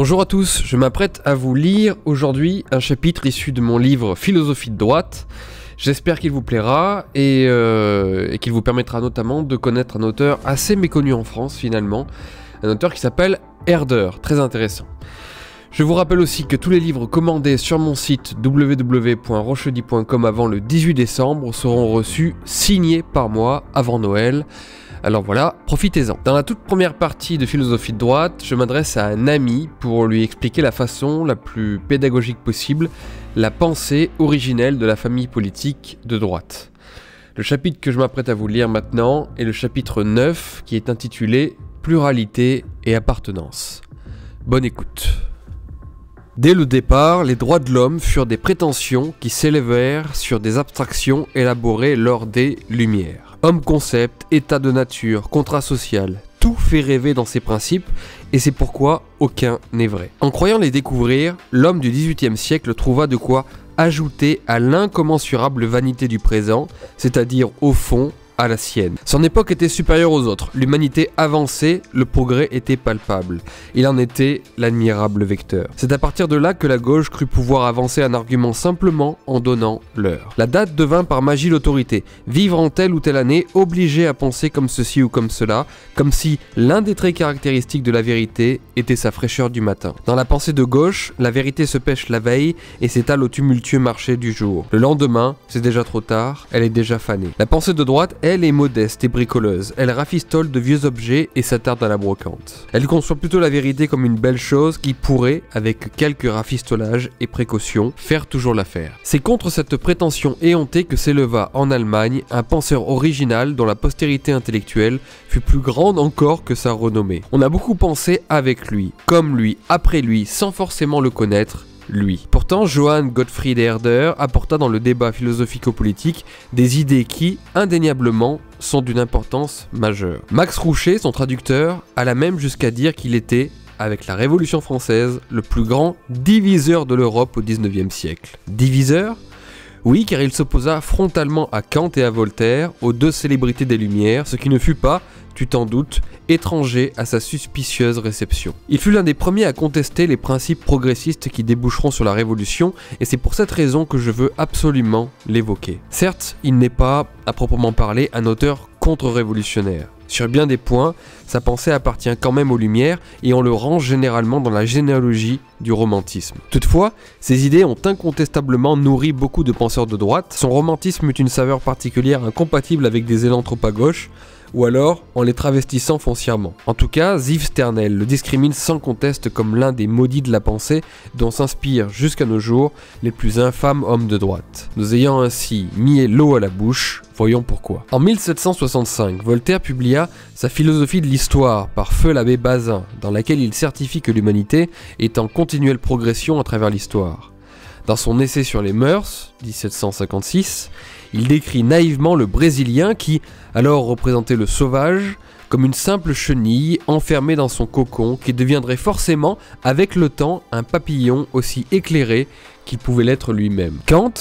Bonjour à tous, je m'apprête à vous lire aujourd'hui un chapitre issu de mon livre Philosophie de droite. J'espère qu'il vous plaira et, euh, et qu'il vous permettra notamment de connaître un auteur assez méconnu en France finalement, un auteur qui s'appelle Herder, très intéressant. Je vous rappelle aussi que tous les livres commandés sur mon site www.rochedi.com avant le 18 décembre seront reçus signés par moi avant Noël. Alors voilà, profitez-en. Dans la toute première partie de Philosophie de droite, je m'adresse à un ami pour lui expliquer la façon la plus pédagogique possible la pensée originelle de la famille politique de droite. Le chapitre que je m'apprête à vous lire maintenant est le chapitre 9 qui est intitulé Pluralité et appartenance. Bonne écoute. Dès le départ, les droits de l'homme furent des prétentions qui s'élevèrent sur des abstractions élaborées lors des Lumières. Homme-concept, état de nature, contrat social, tout fait rêver dans ses principes et c'est pourquoi aucun n'est vrai. En croyant les découvrir, l'homme du XVIIIe siècle trouva de quoi ajouter à l'incommensurable vanité du présent, c'est-à-dire au fond à la sienne. Son époque était supérieure aux autres, l'humanité avançait, le progrès était palpable. Il en était l'admirable vecteur. C'est à partir de là que la gauche crut pouvoir avancer un argument simplement en donnant l'heure. La date devint par magie l'autorité. Vivre en telle ou telle année, obligé à penser comme ceci ou comme cela, comme si l'un des traits caractéristiques de la vérité était sa fraîcheur du matin. Dans la pensée de gauche, la vérité se pêche la veille et s'étale au tumultueux marché du jour. Le lendemain, c'est déjà trop tard, elle est déjà fanée. La pensée de droite, elle est modeste et bricoleuse. Elle rafistole de vieux objets et s'attarde à la brocante. Elle conçoit plutôt la vérité comme une belle chose qui pourrait, avec quelques rafistolages et précautions, faire toujours l'affaire. C'est contre cette prétention éhontée que s'éleva en Allemagne un penseur original dont la postérité intellectuelle fut plus grande encore que sa renommée. On a beaucoup pensé avec lui, comme lui, après lui, sans forcément le connaître, lui. Pourtant, Johann Gottfried Herder apporta dans le débat philosophico-politique des idées qui, indéniablement, sont d'une importance majeure. Max Roucher, son traducteur, alla même jusqu'à dire qu'il était, avec la Révolution française, le plus grand diviseur de l'Europe au XIXe siècle. Diviseur oui, car il s'opposa frontalement à Kant et à Voltaire, aux deux célébrités des Lumières, ce qui ne fut pas, tu t'en doutes, étranger à sa suspicieuse réception. Il fut l'un des premiers à contester les principes progressistes qui déboucheront sur la Révolution, et c'est pour cette raison que je veux absolument l'évoquer. Certes, il n'est pas, à proprement parler, un auteur contre-révolutionnaire. Sur bien des points, sa pensée appartient quand même aux Lumières et on le range généralement dans la généalogie du romantisme. Toutefois, ses idées ont incontestablement nourri beaucoup de penseurs de droite. Son romantisme eut une saveur particulière incompatible avec des élans trop à gauche, ou alors en les travestissant foncièrement. En tout cas, Ziv Sternel le discrimine sans conteste comme l'un des maudits de la pensée dont s'inspirent jusqu'à nos jours les plus infâmes hommes de droite. Nous ayant ainsi mis l'eau à la bouche, voyons pourquoi. En 1765, Voltaire publia sa philosophie de l'histoire par feu l'abbé Bazin, dans laquelle il certifie que l'humanité est en continuelle progression à travers l'histoire. Dans son essai sur les mœurs, 1756, il décrit naïvement le Brésilien qui, alors représentait le sauvage, comme une simple chenille enfermée dans son cocon qui deviendrait forcément, avec le temps, un papillon aussi éclairé qu'il pouvait l'être lui-même. Kant,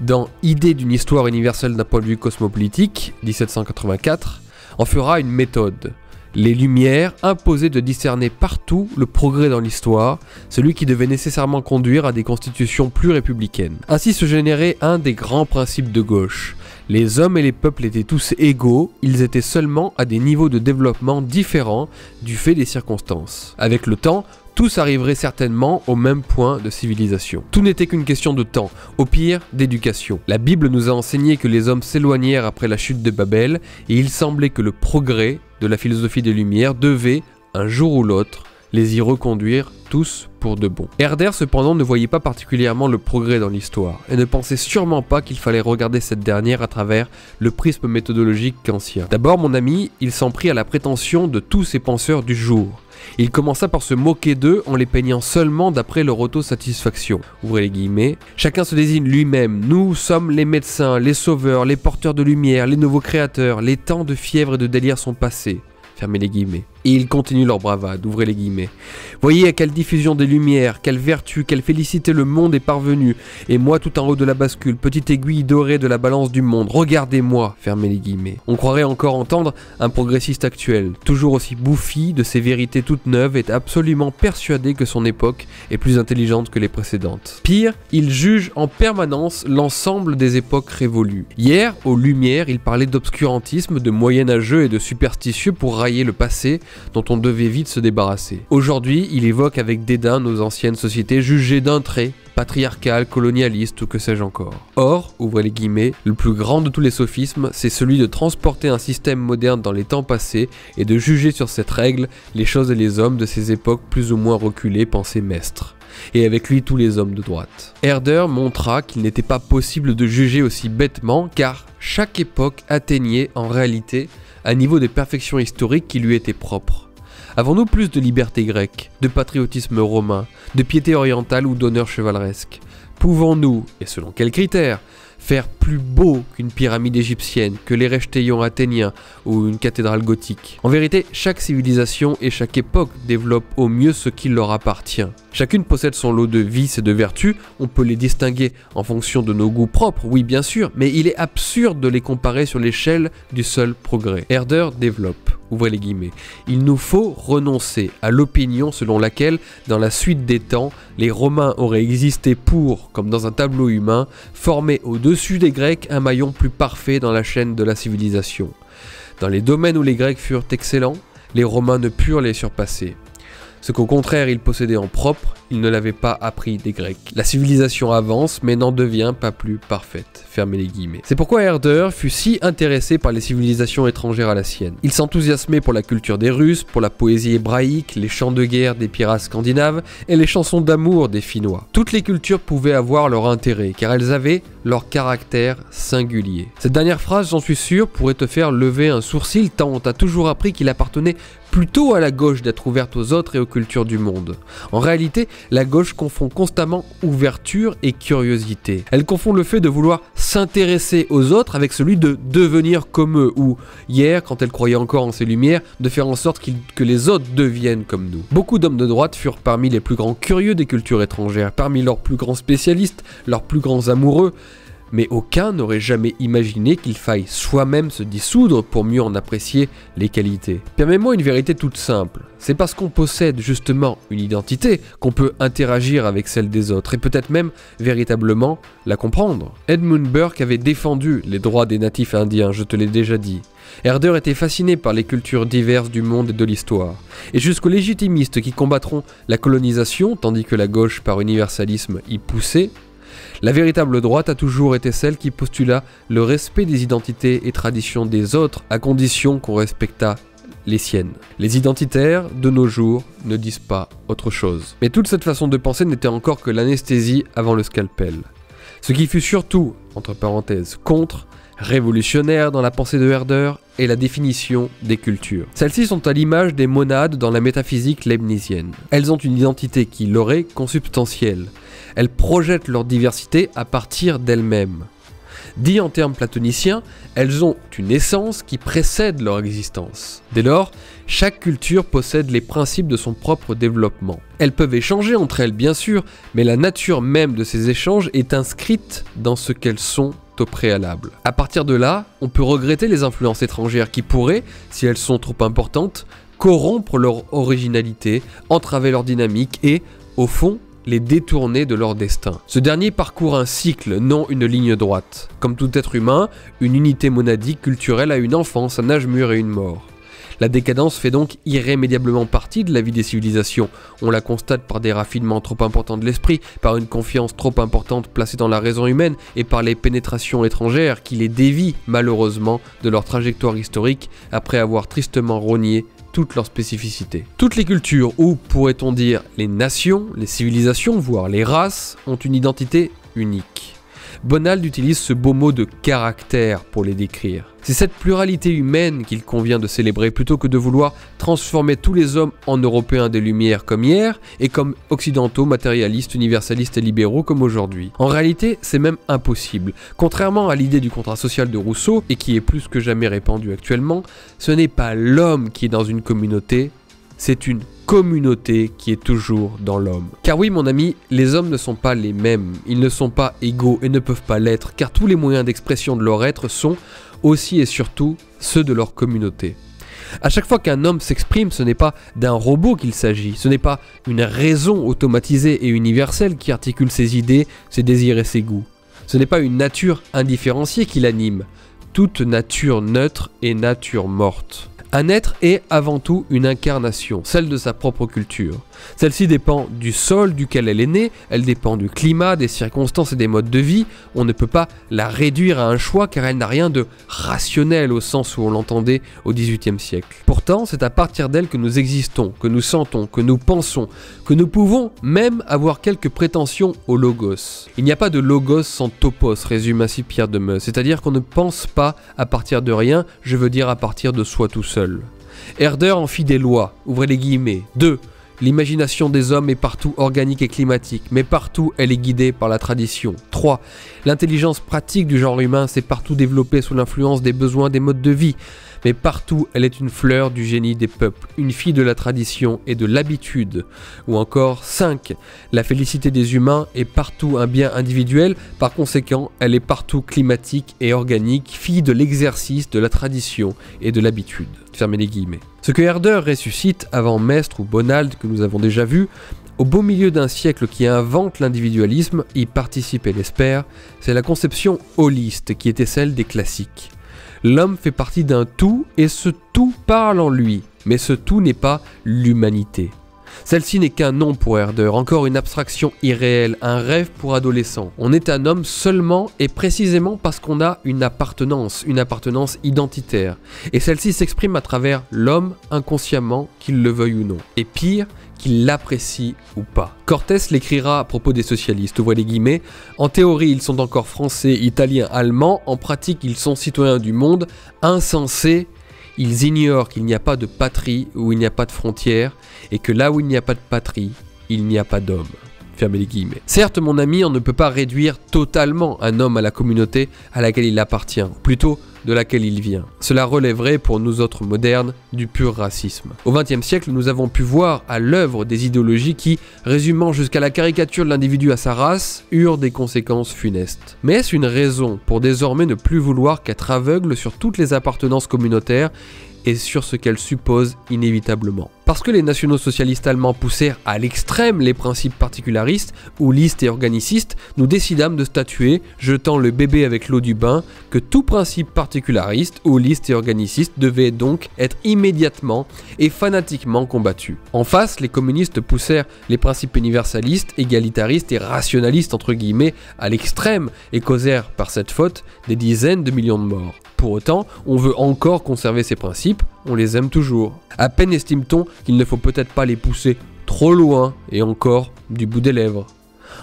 dans Idée d'une histoire universelle d'un point de vue cosmopolitique, 1784, en fera une méthode. Les Lumières imposaient de discerner partout le progrès dans l'histoire, celui qui devait nécessairement conduire à des constitutions plus républicaines. Ainsi se générait un des grands principes de gauche. Les hommes et les peuples étaient tous égaux, ils étaient seulement à des niveaux de développement différents du fait des circonstances. Avec le temps, tous arriveraient certainement au même point de civilisation. Tout n'était qu'une question de temps, au pire d'éducation. La Bible nous a enseigné que les hommes s'éloignèrent après la chute de Babel, et il semblait que le progrès de la philosophie des Lumières devait, un jour ou l'autre, les y reconduire tous pour de bon. Herder cependant ne voyait pas particulièrement le progrès dans l'histoire, et ne pensait sûrement pas qu'il fallait regarder cette dernière à travers le prisme méthodologique kantien. D'abord mon ami, il s'en prit à la prétention de tous ces penseurs du jour. Il commença par se moquer d'eux en les peignant seulement d'après leur autosatisfaction. Ouvrez les guillemets. Chacun se désigne lui-même. Nous sommes les médecins, les sauveurs, les porteurs de lumière, les nouveaux créateurs. Les temps de fièvre et de délire sont passés. Fermez les guillemets. Et ils continuent leur bravade, ouvrez les guillemets. Voyez à quelle diffusion des lumières, quelle vertu, quelle félicité le monde est parvenu. Et moi tout en haut de la bascule, petite aiguille dorée de la balance du monde. Regardez-moi, fermez les guillemets. On croirait encore entendre un progressiste actuel, toujours aussi bouffi de ses vérités toutes neuves, est absolument persuadé que son époque est plus intelligente que les précédentes. Pire, il juge en permanence l'ensemble des époques révolues. Hier, aux Lumières, il parlait d'obscurantisme, de moyenâgeux et de superstitieux pour railler le passé dont on devait vite se débarrasser. Aujourd'hui, il évoque avec dédain nos anciennes sociétés jugées d'un trait, patriarcales, colonialistes ou que sais-je encore. Or, ouvrez les guillemets, le plus grand de tous les sophismes, c'est celui de transporter un système moderne dans les temps passés et de juger sur cette règle les choses et les hommes de ces époques plus ou moins reculées, pensait Mestre et avec lui tous les hommes de droite. Herder montra qu'il n'était pas possible de juger aussi bêtement car chaque époque atteignait en réalité un niveau de perfection historique qui lui était propre. Avons-nous plus de liberté grecque, de patriotisme romain, de piété orientale ou d'honneur chevaleresque? Pouvons-nous, et selon quels critères, faire plus beau qu'une pyramide égyptienne, que les Rechteions athéniens ou une cathédrale gothique? En vérité, chaque civilisation et chaque époque développe au mieux ce qui leur appartient. Chacune possède son lot de vices et de vertus, on peut les distinguer en fonction de nos goûts propres, oui bien sûr, mais il est absurde de les comparer sur l'échelle du seul progrès. Herder développe, ouvrez les guillemets, il nous faut renoncer à l'opinion selon laquelle, dans la suite des temps, les Romains auraient existé pour, comme dans un tableau humain, former au-dessus des Grecs un maillon plus parfait dans la chaîne de la civilisation. Dans les domaines où les Grecs furent excellents, les Romains ne purent les surpasser. Ce qu'au contraire ils possédaient en propre, ils ne l'avaient pas appris des Grecs. La civilisation avance, mais n'en devient pas plus parfaite. Fermez les guillemets. C'est pourquoi Herder fut si intéressé par les civilisations étrangères à la sienne. Il s'enthousiasmait pour la culture des Russes, pour la poésie hébraïque, les chants de guerre des pirates scandinaves et les chansons d'amour des Finnois. Toutes les cultures pouvaient avoir leur intérêt, car elles avaient leur caractère singulier. Cette dernière phrase, j'en suis sûr, pourrait te faire lever un sourcil tant on t'a toujours appris qu'il appartenait plutôt à la gauche d'être ouverte aux autres et aux cultures du monde. En réalité, la gauche confond constamment ouverture et curiosité. Elle confond le fait de vouloir s'intéresser aux autres avec celui de devenir comme eux, ou hier, quand elle croyait encore en ses lumières, de faire en sorte que les autres deviennent comme nous. Beaucoup d'hommes de droite furent parmi les plus grands curieux des cultures étrangères, parmi leurs plus grands spécialistes, leurs plus grands amoureux, mais aucun n'aurait jamais imaginé qu'il faille soi-même se dissoudre pour mieux en apprécier les qualités. Permets-moi une vérité toute simple. C'est parce qu'on possède justement une identité qu'on peut interagir avec celle des autres et peut-être même véritablement la comprendre. Edmund Burke avait défendu les droits des natifs indiens, je te l'ai déjà dit. Herder était fasciné par les cultures diverses du monde et de l'histoire. Et jusqu'aux légitimistes qui combattront la colonisation, tandis que la gauche par universalisme y poussait, la véritable droite a toujours été celle qui postula le respect des identités et traditions des autres à condition qu'on respectât les siennes. Les identitaires, de nos jours, ne disent pas autre chose. Mais toute cette façon de penser n'était encore que l'anesthésie avant le scalpel. Ce qui fut surtout, entre parenthèses, contre, révolutionnaire dans la pensée de Herder est la définition des cultures. Celles-ci sont à l'image des monades dans la métaphysique leibnizienne. Elles ont une identité qui leur est consubstantielle, elles projettent leur diversité à partir d'elles-mêmes. Dit en termes platoniciens, elles ont une essence qui précède leur existence. Dès lors, chaque culture possède les principes de son propre développement. Elles peuvent échanger entre elles bien sûr, mais la nature même de ces échanges est inscrite dans ce qu'elles sont au préalable. À partir de là, on peut regretter les influences étrangères qui pourraient, si elles sont trop importantes, corrompre leur originalité, entraver leur dynamique et, au fond, les détourner de leur destin. Ce dernier parcourt un cycle, non une ligne droite. Comme tout être humain, une unité monadique culturelle a une enfance, un âge mûr et une mort. La décadence fait donc irrémédiablement partie de la vie des civilisations. On la constate par des raffinements trop importants de l'esprit, par une confiance trop importante placée dans la raison humaine et par les pénétrations étrangères qui les dévient malheureusement de leur trajectoire historique après avoir tristement rogné toutes leurs spécificités. Toutes les cultures, ou pourrait-on dire les nations, les civilisations, voire les races, ont une identité unique. Bonald utilise ce beau mot de caractère pour les décrire. C'est cette pluralité humaine qu'il convient de célébrer plutôt que de vouloir transformer tous les hommes en européens des Lumières comme hier et comme occidentaux, matérialistes, universalistes et libéraux comme aujourd'hui. En réalité, c'est même impossible. Contrairement à l'idée du contrat social de Rousseau, et qui est plus que jamais répandue actuellement, ce n'est pas l'homme qui est dans une communauté, c'est une communauté qui est toujours dans l'homme. Car oui mon ami, les hommes ne sont pas les mêmes, ils ne sont pas égaux et ne peuvent pas l'être, car tous les moyens d'expression de leur être sont aussi et surtout ceux de leur communauté. À chaque fois qu'un homme s'exprime, ce n'est pas d'un robot qu'il s'agit, ce n'est pas une raison automatisée et universelle qui articule ses idées, ses désirs et ses goûts. Ce n'est pas une nature indifférenciée qui l'anime. Toute nature neutre est nature morte. Un être est avant tout une incarnation, celle de sa propre culture. Celle-ci dépend du sol duquel elle est née, elle dépend du climat, des circonstances et des modes de vie. On ne peut pas la réduire à un choix car elle n'a rien de rationnel au sens où on l'entendait au XVIIIe siècle. Pourtant, c'est à partir d'elle que nous existons, que nous sentons, que nous pensons, que nous pouvons même avoir quelques prétentions au logos. Il n'y a pas de logos sans topos, résume ainsi Pierre de Meuse, c'est-à-dire qu'on ne pense pas à partir de rien, je veux dire à partir de soi tout seul. Herder en fit des lois, ouvrez les guillemets. 2. L'imagination des hommes est partout organique et climatique, mais partout elle est guidée par la tradition. 3. L'intelligence pratique du genre humain s'est partout développée sous l'influence des besoins des modes de vie, mais partout elle est une fleur du génie des peuples, une fille de la tradition et de l'habitude. Ou encore 5. La félicité des humains est partout un bien individuel, par conséquent elle est partout climatique et organique, fille de l'exercice, de la tradition et de l'habitude. Fermez les guillemets. Ce que Herder ressuscite avant Mestre ou Bonald que nous avons déjà vu, au beau milieu d'un siècle qui invente l'individualisme, y participe et l'espère, c'est la conception holiste qui était celle des classiques. L'homme fait partie d'un tout et ce tout parle en lui, mais ce tout n'est pas l'humanité. Celle-ci n'est qu'un nom pour Herder, encore une abstraction irréelle, un rêve pour adolescents. On est un homme seulement et précisément parce qu'on a une appartenance, une appartenance identitaire. Et celle-ci s'exprime à travers l'homme inconsciemment, qu'il le veuille ou non. Et pire, qu'il l'apprécie ou pas. Cortés l'écrira à propos des socialistes, ouvrez les guillemets, en théorie ils sont encore français, italiens, allemands, en pratique ils sont citoyens du monde, insensés, ils ignorent qu'il n'y a pas de patrie où il n'y a pas de frontières, et que là où il n'y a pas de patrie, il n'y a pas d'homme. Fermez les guillemets. Certes, mon ami, on ne peut pas réduire totalement un homme à la communauté à laquelle il appartient, plutôt de laquelle il vient. Cela relèverait pour nous autres modernes du pur racisme. Au XXe siècle, nous avons pu voir à l'œuvre des idéologies qui, résumant jusqu'à la caricature de l'individu à sa race, eurent des conséquences funestes. Mais est-ce une raison pour désormais ne plus vouloir qu'être aveugle sur toutes les appartenances communautaires et sur ce qu'elles supposent inévitablement? Parce que les nationaux socialistes allemands poussèrent à l'extrême les principes particularistes, ou listes et organicistes, nous décidâmes de statuer, jetant le bébé avec l'eau du bain, que tout principe particulariste, ou liste et organiciste devait donc être immédiatement et fanatiquement combattu. En face, les communistes poussèrent les principes universalistes, égalitaristes et rationalistes entre guillemets à l'extrême et causèrent par cette faute des dizaines de millions de morts. Pour autant, on veut encore conserver ces principes, on les aime toujours. À peine estime-t-on qu'il ne faut peut-être pas les pousser trop loin et encore du bout des lèvres.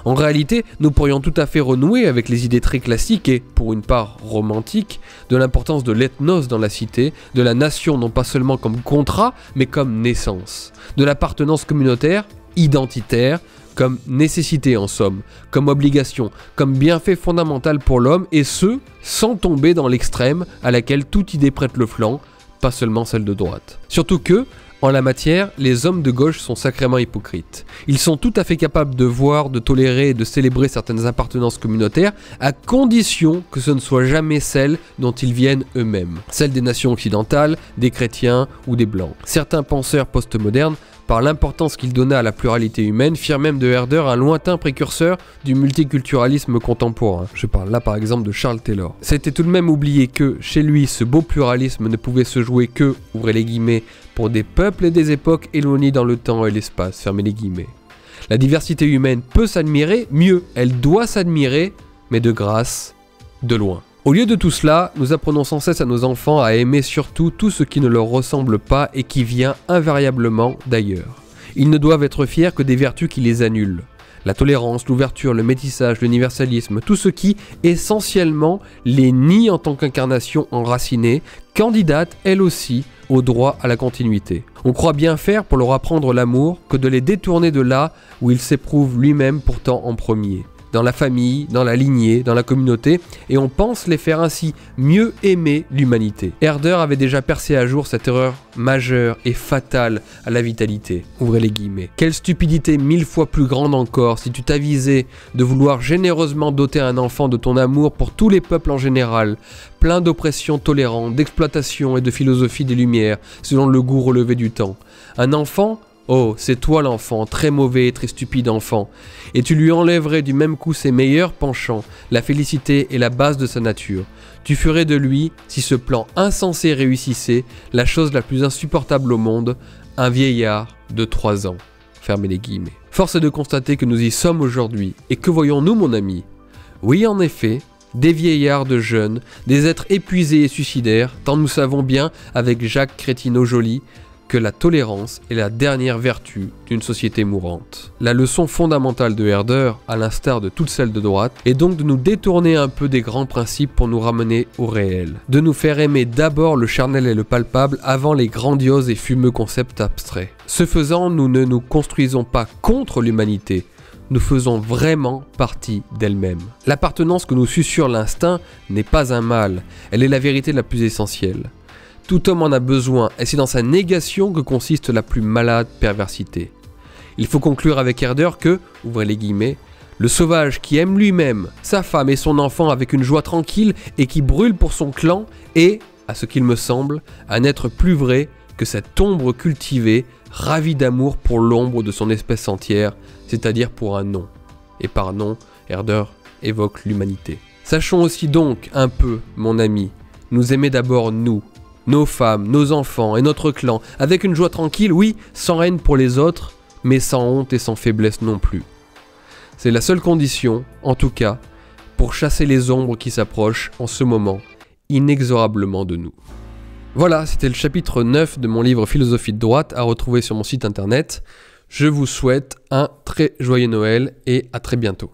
En réalité, nous pourrions tout à fait renouer avec les idées très classiques et, pour une part romantique, de l'importance de l'ethnos dans la cité, de la nation non pas seulement comme contrat, mais comme naissance, de l'appartenance communautaire, identitaire, comme nécessité en somme, comme obligation, comme bienfait fondamental pour l'homme, et ce, sans tomber dans l'extrême à laquelle toute idée prête le flanc, pas seulement celle de droite. Surtout que, en la matière, les hommes de gauche sont sacrément hypocrites. Ils sont tout à fait capables de voir, de tolérer et de célébrer certaines appartenances communautaires, à condition que ce ne soit jamais celles dont ils viennent eux-mêmes. Celles des nations occidentales, des chrétiens ou des blancs. Certains penseurs postmodernes par l'importance qu'il donna à la pluralité humaine, firent même de Herder un lointain précurseur du multiculturalisme contemporain. Je parle là par exemple de Charles Taylor. C'était tout de même oublié que, chez lui, ce beau pluralisme ne pouvait se jouer que, ouvrez les guillemets, pour des peuples et des époques éloignés dans le temps et l'espace, fermez les guillemets. La diversité humaine peut s'admirer, mieux, elle doit s'admirer, mais de grâce, de loin. Au lieu de tout cela, nous apprenons sans cesse à nos enfants à aimer surtout tout ce qui ne leur ressemble pas et qui vient invariablement d'ailleurs. Ils ne doivent être fiers que des vertus qui les annulent. La tolérance, l'ouverture, le métissage, l'universalisme, tout ce qui, essentiellement, les nie en tant qu'incarnation enracinée, candidate, elle aussi, au droit à la continuité. On croit bien faire pour leur apprendre l'amour que de les détourner de là où il s'éprouve lui-même pourtant en premier dans la famille, dans la lignée, dans la communauté, et on pense les faire ainsi mieux aimer l'humanité. Herder avait déjà percé à jour cette erreur majeure et fatale à la vitalité. Ouvrez les guillemets. Quelle stupidité mille fois plus grande encore si tu t'avisais de vouloir généreusement doter un enfant de ton amour pour tous les peuples en général, plein d'oppression tolérante, d'exploitation et de philosophie des Lumières, selon le goût relevé du temps. Un enfant Oh, c'est toi l'enfant, très mauvais et très stupide enfant, et tu lui enlèverais du même coup ses meilleurs penchants, la félicité et la base de sa nature. Tu ferais de lui, si ce plan insensé réussissait, la chose la plus insupportable au monde, un vieillard de trois ans. Fermez les guillemets. Force est de constater que nous y sommes aujourd'hui, et que voyons-nous mon ami? Oui en effet, des vieillards de jeunes, des êtres épuisés et suicidaires, tant nous savons bien, avec Jacques Crétineau-Joly, que la tolérance est la dernière vertu d'une société mourante. La leçon fondamentale de Herder, à l'instar de toutes celles de droite, est donc de nous détourner un peu des grands principes pour nous ramener au réel, de nous faire aimer d'abord le charnel et le palpable avant les grandioses et fumeux concepts abstraits. Ce faisant, nous ne nous construisons pas contre l'humanité, nous faisons vraiment partie d'elle-même. L'appartenance que nous susurre l'instinct n'est pas un mal, elle est la vérité la plus essentielle. Tout homme en a besoin, et c'est dans sa négation que consiste la plus malade perversité. Il faut conclure avec Herder que, ouvrez les guillemets, le sauvage qui aime lui-même, sa femme et son enfant avec une joie tranquille et qui brûle pour son clan est, à ce qu'il me semble, un être plus vrai que cette ombre cultivée, ravie d'amour pour l'ombre de son espèce entière, c'est-à-dire pour un nom. Et par nom, Herder évoque l'humanité. Sachons aussi donc un peu, mon ami, nous aimer d'abord nous, nos femmes, nos enfants et notre clan, avec une joie tranquille, oui, sans haine pour les autres, mais sans honte et sans faiblesse non plus. C'est la seule condition, en tout cas, pour chasser les ombres qui s'approchent en ce moment, inexorablement de nous. Voilà, c'était le chapitre 9 de mon livre Philosophie de droite à retrouver sur mon site internet. Je vous souhaite un très joyeux Noël et à très bientôt.